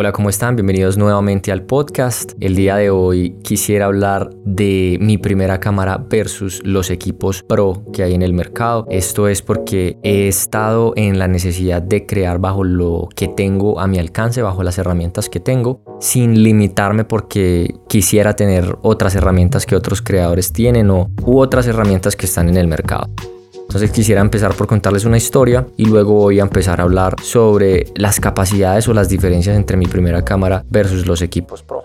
Hola, ¿cómo están? Bienvenidos nuevamente al podcast. El día de hoy quisiera hablar de mi primera cámara versus los equipos pro que hay en el mercado. Esto es porque he estado en la necesidad de crear bajo lo que tengo a mi alcance, bajo las herramientas que tengo, sin limitarme porque quisiera tener otras herramientas que otros creadores tienen o u otras herramientas que están en el mercado. Entonces quisiera empezar por contarles una historia y luego voy a empezar a hablar sobre las capacidades o las diferencias entre mi primera cámara versus los equipos Pro.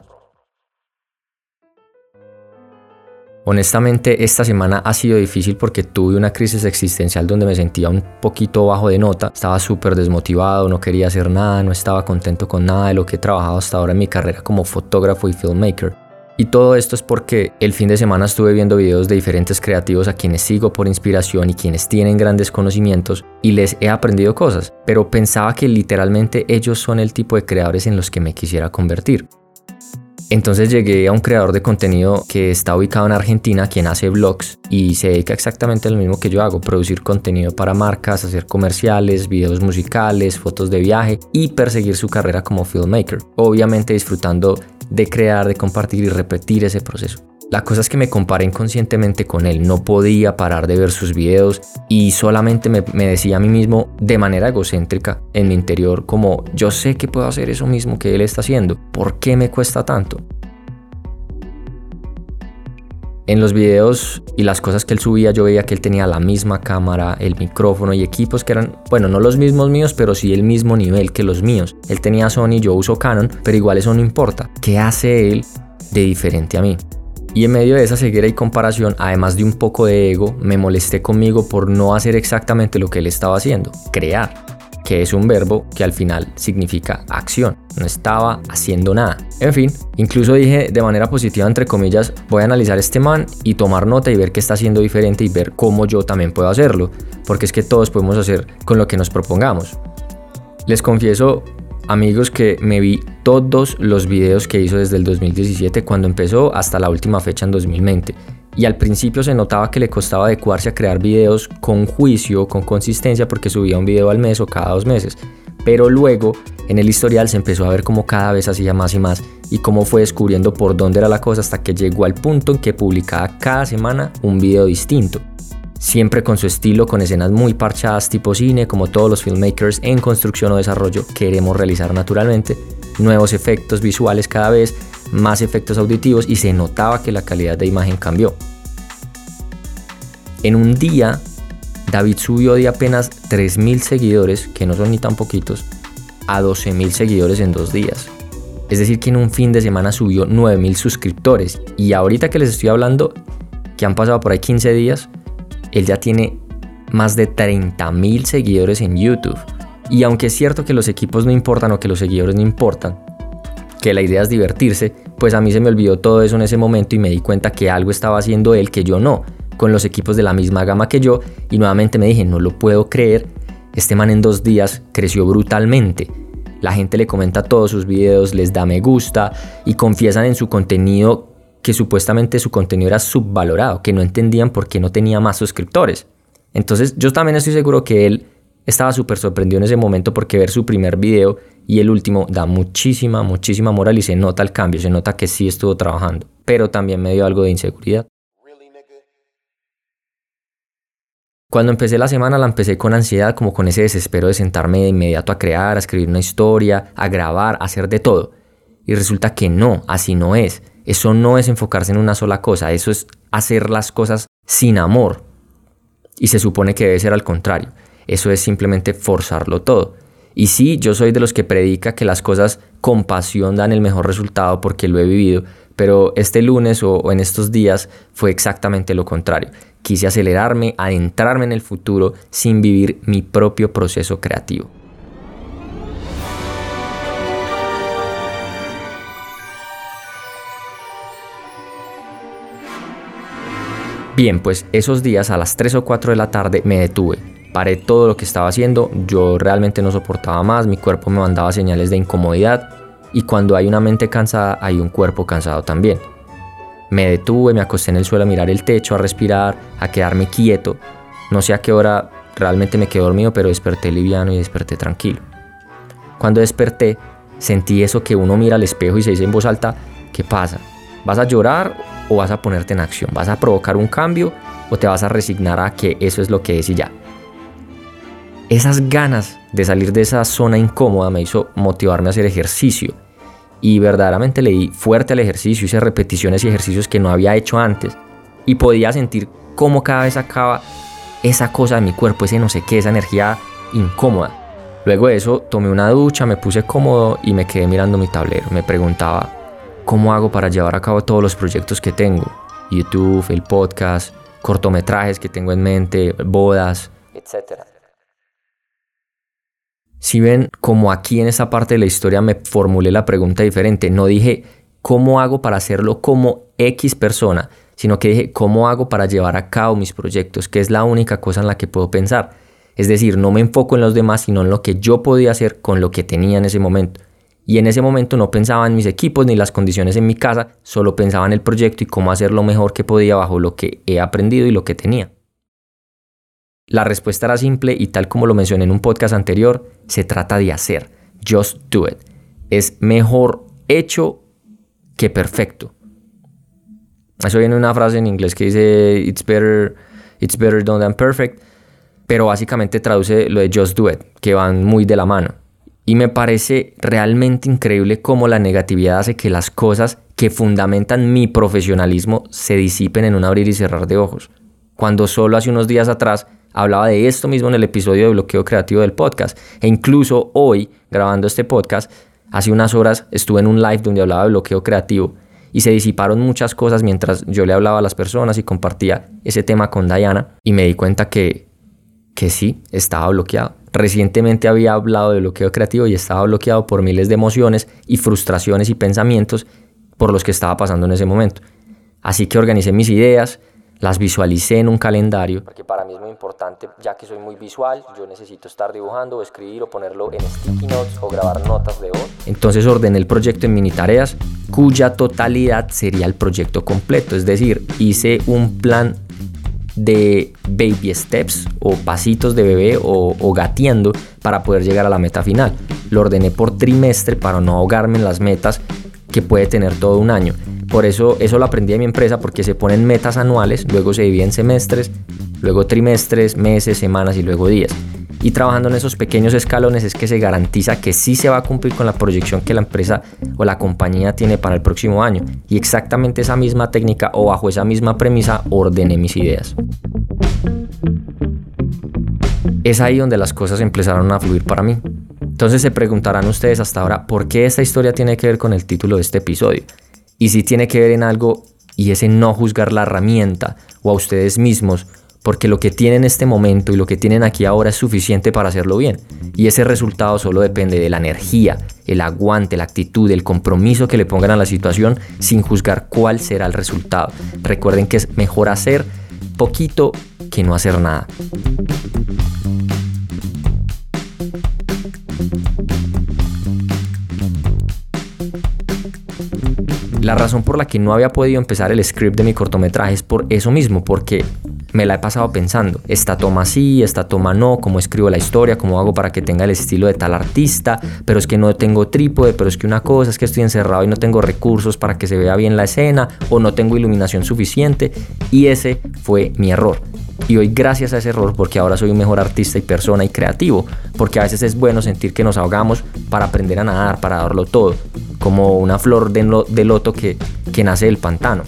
Honestamente, esta semana ha sido difícil porque tuve una crisis existencial donde me sentía un poquito bajo de nota, estaba súper desmotivado, no quería hacer nada, no estaba contento con nada de lo que he trabajado hasta ahora en mi carrera como fotógrafo y filmmaker. Y todo esto es porque el fin de semana estuve viendo videos de diferentes creativos a quienes sigo por inspiración y quienes tienen grandes conocimientos y les he aprendido cosas, pero pensaba que literalmente ellos son el tipo de creadores en los que me quisiera convertir. Entonces llegué a un creador de contenido que está ubicado en Argentina, quien hace vlogs y se dedica exactamente a lo mismo que yo hago, producir contenido para marcas, hacer comerciales, videos musicales, fotos de viaje y perseguir su carrera como filmmaker, obviamente disfrutando de crear, de compartir y repetir ese proceso. La cosa es que me comparé inconscientemente con él, no podía parar de ver sus videos y solamente me, decía a mí mismo de manera egocéntrica en mi interior como yo sé que puedo hacer eso mismo que él está haciendo, ¿por qué me cuesta tanto? En los videos y las cosas que él subía yo veía que él tenía la misma cámara, el micrófono y equipos que eran, bueno, no los mismos míos, pero sí el mismo nivel que los míos. Él tenía Sony, yo uso Canon, pero igual eso no importa. ¿Qué hace él de diferente a mí? Y en medio de esa ceguera y comparación, además de un poco de ego, me molesté conmigo por no hacer exactamente lo que él estaba haciendo, crear que es un verbo que al final significa acción. No estaba haciendo nada. En fin, incluso dije de manera positiva, entre comillas, voy a analizar este man y tomar nota y ver qué está haciendo diferente y ver cómo yo también puedo hacerlo. Porque es que todos podemos hacer con lo que nos propongamos. Les confieso, amigos, que me vi todos los videos que hizo desde el 2017 cuando empezó hasta la última fecha en 2020 y al principio se notaba que le costaba adecuarse a crear videos con juicio, con consistencia, porque subía un video al mes o cada dos meses. Pero luego en el historial se empezó a ver como cada vez hacía más y más y cómo fue descubriendo por dónde era la cosa hasta que llegó al punto en que publicaba cada semana un video distinto. Siempre con su estilo, con escenas muy parchadas tipo cine, como todos los filmmakers en construcción o desarrollo queremos realizar naturalmente, nuevos efectos visuales cada vez, más efectos auditivos y se notaba que la calidad de imagen cambió. En un día, David subió de apenas 3.000 seguidores, que no son ni tan poquitos, a 12.000 seguidores en dos días. Es decir, que en un fin de semana subió 9.000 suscriptores. Y ahorita que les estoy hablando, que han pasado por ahí 15 días, él ya tiene más de 30.000 seguidores en YouTube. Y aunque es cierto que los equipos no importan o que los seguidores no importan, que la idea es divertirse, pues a mí se me olvidó todo eso en ese momento y me di cuenta que algo estaba haciendo él que yo no, con los equipos de la misma gama que yo, y nuevamente me dije, no lo puedo creer, este man en dos días creció brutalmente. La gente le comenta todos sus videos, les da me gusta y confiesan en su contenido que supuestamente su contenido era subvalorado, que no entendían por qué no tenía más suscriptores. Entonces yo también estoy seguro que él estaba súper sorprendido en ese momento porque ver su primer video y el último da muchísima, muchísima moral y se nota el cambio, se nota que sí estuvo trabajando, pero también me dio algo de inseguridad. Cuando empecé la semana la empecé con ansiedad, como con ese desespero de sentarme de inmediato a crear, a escribir una historia, a grabar, a hacer de todo. Y resulta que no, así no es. Eso no es enfocarse en una sola cosa, eso es hacer las cosas sin amor. Y se supone que debe ser al contrario. Eso es simplemente forzarlo todo. Y sí, yo soy de los que predica que las cosas con pasión dan el mejor resultado porque lo he vivido, pero este lunes o, en estos días fue exactamente lo contrario. Quise acelerarme, adentrarme en el futuro sin vivir mi propio proceso creativo. Bien, pues esos días a las 3 o 4 de la tarde me detuve paré todo lo que estaba haciendo, yo realmente no soportaba más, mi cuerpo me mandaba señales de incomodidad y cuando hay una mente cansada hay un cuerpo cansado también. Me detuve, me acosté en el suelo a mirar el techo, a respirar, a quedarme quieto. No sé a qué hora realmente me quedé dormido, pero desperté liviano y desperté tranquilo. Cuando desperté, sentí eso que uno mira al espejo y se dice en voz alta, ¿qué pasa? ¿Vas a llorar o vas a ponerte en acción? ¿Vas a provocar un cambio o te vas a resignar a que eso es lo que es y ya? Esas ganas de salir de esa zona incómoda me hizo motivarme a hacer ejercicio. Y verdaderamente le di fuerte al ejercicio, hice repeticiones y ejercicios que no había hecho antes. Y podía sentir cómo cada vez acaba esa cosa de mi cuerpo, ese no sé qué, esa energía incómoda. Luego de eso tomé una ducha, me puse cómodo y me quedé mirando mi tablero. Me preguntaba, ¿cómo hago para llevar a cabo todos los proyectos que tengo? YouTube, el podcast, cortometrajes que tengo en mente, bodas, etc. Si ven, como aquí en esa parte de la historia me formulé la pregunta diferente, no dije, ¿cómo hago para hacerlo como X persona? Sino que dije, ¿cómo hago para llevar a cabo mis proyectos? Que es la única cosa en la que puedo pensar. Es decir, no me enfoco en los demás, sino en lo que yo podía hacer con lo que tenía en ese momento. Y en ese momento no pensaba en mis equipos ni las condiciones en mi casa, solo pensaba en el proyecto y cómo hacer lo mejor que podía bajo lo que he aprendido y lo que tenía. La respuesta era simple y tal como lo mencioné en un podcast anterior, se trata de hacer. Just do it. Es mejor hecho que perfecto. Eso viene una frase en inglés que dice it's better it's better done than perfect pero básicamente traduce lo de Just Do It, que van muy de la mano. Y me parece realmente increíble cómo la negatividad hace que las cosas que fundamentan mi profesionalismo se disipen en un abrir y cerrar de ojos. Cuando solo hace unos días atrás hablaba de esto mismo en el episodio de bloqueo creativo del podcast. E incluso hoy, grabando este podcast, hace unas horas estuve en un live donde hablaba de bloqueo creativo y se disiparon muchas cosas mientras yo le hablaba a las personas y compartía ese tema con Diana y me di cuenta que que sí, estaba bloqueado. Recientemente había hablado de bloqueo creativo y estaba bloqueado por miles de emociones y frustraciones y pensamientos por los que estaba pasando en ese momento. Así que organicé mis ideas, las visualicé en un calendario. Porque para mí es muy importante, ya que soy muy visual, yo necesito estar dibujando o escribir o ponerlo en sticky notes o grabar notas de voz. Entonces ordené el proyecto en mini tareas, cuya totalidad sería el proyecto completo. Es decir, hice un plan de baby steps o pasitos de bebé o, o, para poder llegar a la meta final. Lo ordené por trimestre para no ahogarme en las metas que puede tener todo un año. Por eso eso lo aprendí en mi empresa porque se ponen metas anuales, luego se dividen semestres, luego trimestres, meses, semanas y luego días y trabajando en esos pequeños escalones es que se garantiza que sí se va a cumplir con la proyección que la empresa o la compañía tiene para el próximo año. Y exactamente esa misma técnica o bajo esa misma premisa ordené mis ideas. Es ahí donde las cosas empezaron a fluir para mí. Entonces se preguntarán ustedes hasta ahora por qué esta historia tiene que ver con el título de este episodio. Y si tiene que ver en algo y es en no juzgar la herramienta o a ustedes mismos porque lo que tienen en este momento y lo que tienen aquí ahora es suficiente para hacerlo bien. Y ese resultado solo depende de la energía, el aguante, la actitud, el compromiso que le pongan a la situación sin juzgar cuál será el resultado. Recuerden que es mejor hacer poquito que no hacer nada. La razón por la que no había podido empezar el script de mi cortometraje es por eso mismo, porque me la he pasado pensando. Esta toma sí, esta toma no, cómo escribo la historia, cómo hago para que tenga el estilo de tal artista, pero es que no tengo trípode, pero es que una cosa es que estoy encerrado y no tengo recursos para que se vea bien la escena o no tengo iluminación suficiente y ese fue mi error. Y hoy gracias a ese error, porque ahora soy un mejor artista y persona y creativo, porque a veces es bueno sentir que nos ahogamos para aprender a nadar, para darlo todo, como una flor de, loto que, que nace del pantano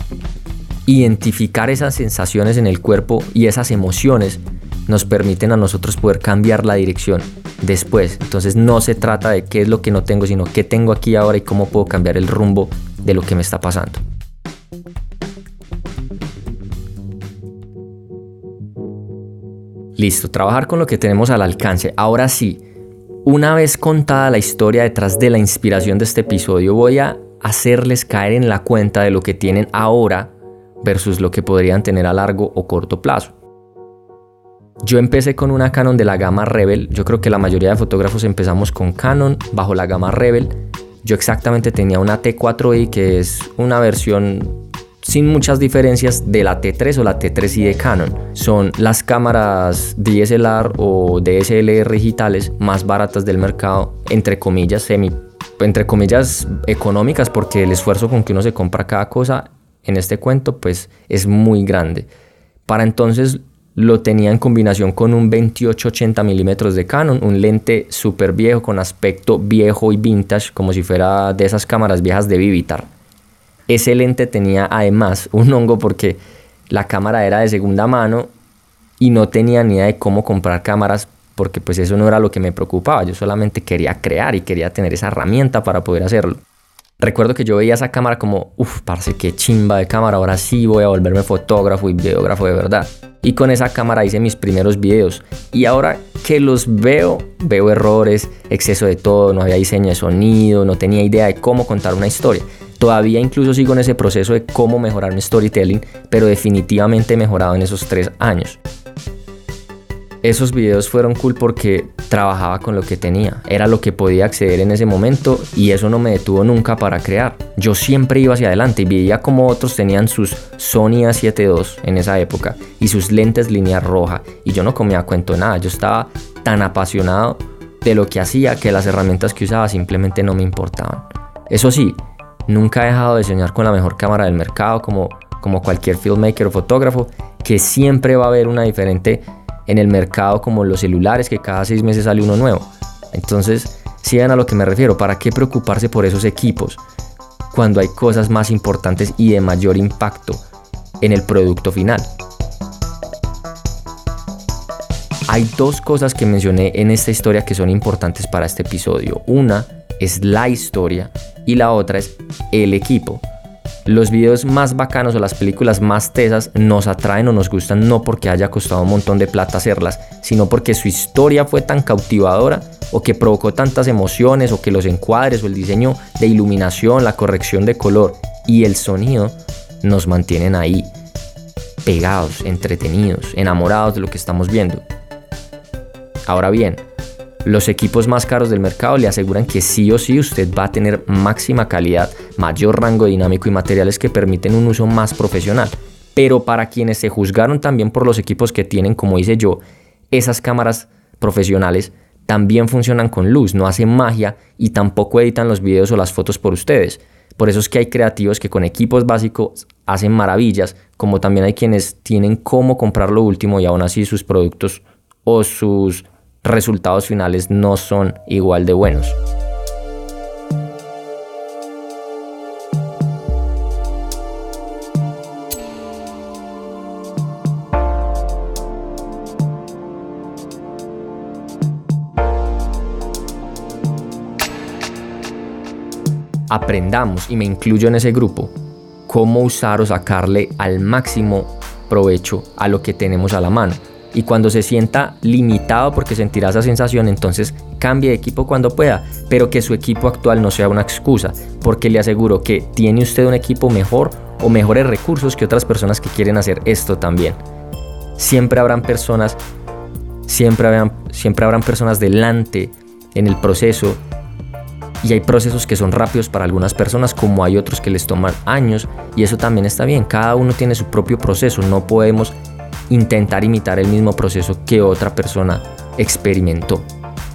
identificar esas sensaciones en el cuerpo y esas emociones nos permiten a nosotros poder cambiar la dirección después. Entonces no se trata de qué es lo que no tengo, sino qué tengo aquí ahora y cómo puedo cambiar el rumbo de lo que me está pasando. Listo, trabajar con lo que tenemos al alcance. Ahora sí, una vez contada la historia detrás de la inspiración de este episodio, voy a hacerles caer en la cuenta de lo que tienen ahora versus lo que podrían tener a largo o corto plazo. Yo empecé con una Canon de la gama Rebel, yo creo que la mayoría de fotógrafos empezamos con Canon bajo la gama Rebel. Yo exactamente tenía una T4i que es una versión sin muchas diferencias de la T3 o la T3i de Canon. Son las cámaras DSLR o DSLR digitales más baratas del mercado, entre comillas, semi entre comillas, económicas, porque el esfuerzo con que uno se compra cada cosa en este cuento, pues es muy grande. Para entonces lo tenía en combinación con un 28-80 milímetros de Canon, un lente súper viejo con aspecto viejo y vintage, como si fuera de esas cámaras viejas de Vivitar. Ese lente tenía además un hongo porque la cámara era de segunda mano y no tenía ni idea de cómo comprar cámaras porque pues eso no era lo que me preocupaba, yo solamente quería crear y quería tener esa herramienta para poder hacerlo. Recuerdo que yo veía esa cámara como, uff, parece que chimba de cámara, ahora sí voy a volverme fotógrafo y videógrafo de verdad. Y con esa cámara hice mis primeros videos. Y ahora que los veo, veo errores, exceso de todo, no había diseño de sonido, no tenía idea de cómo contar una historia. Todavía incluso sigo en ese proceso de cómo mejorar mi storytelling, pero definitivamente he mejorado en esos tres años esos videos fueron cool porque trabajaba con lo que tenía, era lo que podía acceder en ese momento y eso no me detuvo nunca para crear. Yo siempre iba hacia adelante y veía como otros tenían sus Sony A7 II en esa época y sus lentes línea roja y yo no comía cuento nada, yo estaba tan apasionado de lo que hacía que las herramientas que usaba simplemente no me importaban. Eso sí, nunca he dejado de soñar con la mejor cámara del mercado como, como cualquier filmmaker o fotógrafo, que siempre va a haber una diferente en el mercado como los celulares, que cada seis meses sale uno nuevo. Entonces, si ven a lo que me refiero, ¿para qué preocuparse por esos equipos cuando hay cosas más importantes y de mayor impacto en el producto final? Hay dos cosas que mencioné en esta historia que son importantes para este episodio. Una es la historia y la otra es el equipo. Los videos más bacanos o las películas más tesas nos atraen o nos gustan no porque haya costado un montón de plata hacerlas, sino porque su historia fue tan cautivadora o que provocó tantas emociones o que los encuadres o el diseño de iluminación, la corrección de color y el sonido nos mantienen ahí, pegados, entretenidos, enamorados de lo que estamos viendo. Ahora bien, los equipos más caros del mercado le aseguran que sí o sí usted va a tener máxima calidad, mayor rango dinámico y materiales que permiten un uso más profesional. Pero para quienes se juzgaron también por los equipos que tienen, como hice yo, esas cámaras profesionales también funcionan con luz, no hacen magia y tampoco editan los videos o las fotos por ustedes. Por eso es que hay creativos que con equipos básicos hacen maravillas, como también hay quienes tienen cómo comprar lo último y aún así sus productos o sus resultados finales no son igual de buenos. Aprendamos, y me incluyo en ese grupo, cómo usar o sacarle al máximo provecho a lo que tenemos a la mano y cuando se sienta limitado porque sentirá esa sensación, entonces cambie de equipo cuando pueda, pero que su equipo actual no sea una excusa, porque le aseguro que tiene usted un equipo mejor o mejores recursos que otras personas que quieren hacer esto también. Siempre habrán personas, siempre habrán, siempre habrán personas delante en el proceso y hay procesos que son rápidos para algunas personas como hay otros que les toman años y eso también está bien, cada uno tiene su propio proceso, no podemos intentar imitar el mismo proceso que otra persona experimentó.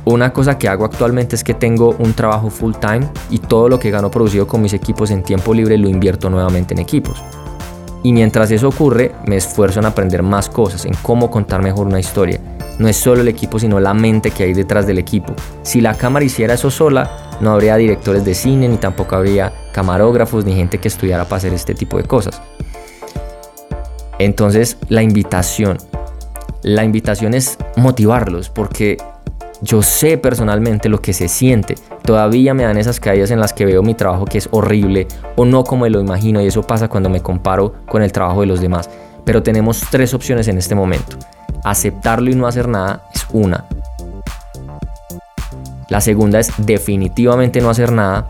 Una cosa que hago actualmente es que tengo un trabajo full time y todo lo que gano producido con mis equipos en tiempo libre lo invierto nuevamente en equipos. Y mientras eso ocurre, me esfuerzo en aprender más cosas, en cómo contar mejor una historia. No es solo el equipo, sino la mente que hay detrás del equipo. Si la cámara hiciera eso sola, no habría directores de cine, ni tampoco habría camarógrafos, ni gente que estudiara para hacer este tipo de cosas. Entonces, la invitación. La invitación es motivarlos porque yo sé personalmente lo que se siente. Todavía me dan esas caídas en las que veo mi trabajo que es horrible o no como me lo imagino y eso pasa cuando me comparo con el trabajo de los demás. Pero tenemos tres opciones en este momento. Aceptarlo y no hacer nada es una. La segunda es definitivamente no hacer nada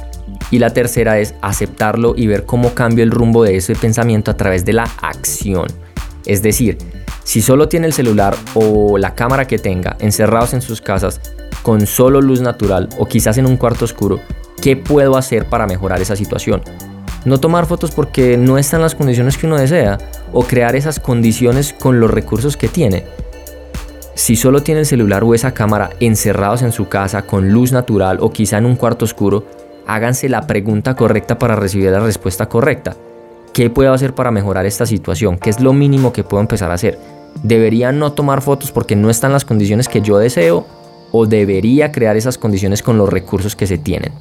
y la tercera es aceptarlo y ver cómo cambio el rumbo de ese pensamiento a través de la acción. Es decir, si solo tiene el celular o la cámara que tenga encerrados en sus casas con solo luz natural o quizás en un cuarto oscuro, ¿qué puedo hacer para mejorar esa situación? No tomar fotos porque no están las condiciones que uno desea o crear esas condiciones con los recursos que tiene. Si solo tiene el celular o esa cámara encerrados en su casa con luz natural o quizá en un cuarto oscuro, háganse la pregunta correcta para recibir la respuesta correcta. ¿Qué puedo hacer para mejorar esta situación? ¿Qué es lo mínimo que puedo empezar a hacer? ¿Debería no tomar fotos porque no están las condiciones que yo deseo? ¿O debería crear esas condiciones con los recursos que se tienen?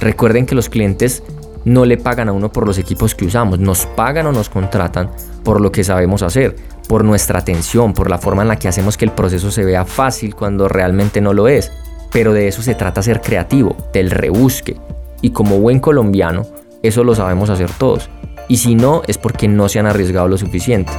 Recuerden que los clientes no le pagan a uno por los equipos que usamos, nos pagan o nos contratan por lo que sabemos hacer, por nuestra atención, por la forma en la que hacemos que el proceso se vea fácil cuando realmente no lo es. Pero de eso se trata ser creativo, del rebusque. Y como buen colombiano, eso lo sabemos hacer todos. Y si no, es porque no se han arriesgado lo suficiente.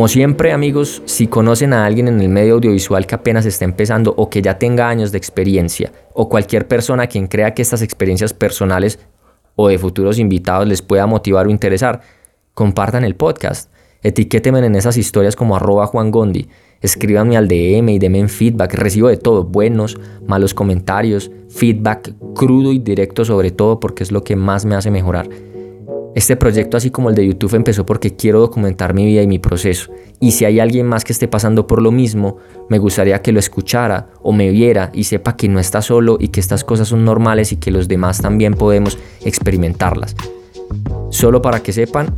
Como siempre amigos, si conocen a alguien en el medio audiovisual que apenas está empezando o que ya tenga años de experiencia, o cualquier persona quien crea que estas experiencias personales o de futuros invitados les pueda motivar o interesar, compartan el podcast. Etiquétenme en esas historias como arroba Juan Gondi. Escríbanme al DM y denme feedback. Recibo de todo, buenos, malos comentarios, feedback crudo y directo sobre todo porque es lo que más me hace mejorar. Este proyecto, así como el de YouTube, empezó porque quiero documentar mi vida y mi proceso. Y si hay alguien más que esté pasando por lo mismo, me gustaría que lo escuchara o me viera y sepa que no está solo y que estas cosas son normales y que los demás también podemos experimentarlas. Solo para que sepan,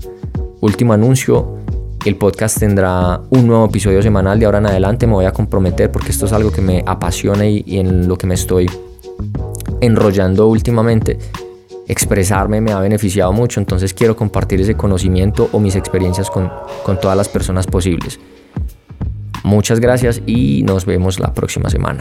último anuncio, el podcast tendrá un nuevo episodio semanal de ahora en adelante. Me voy a comprometer porque esto es algo que me apasiona y, y en lo que me estoy enrollando últimamente expresarme me ha beneficiado mucho, entonces quiero compartir ese conocimiento o mis experiencias con, con todas las personas posibles. Muchas gracias y nos vemos la próxima semana.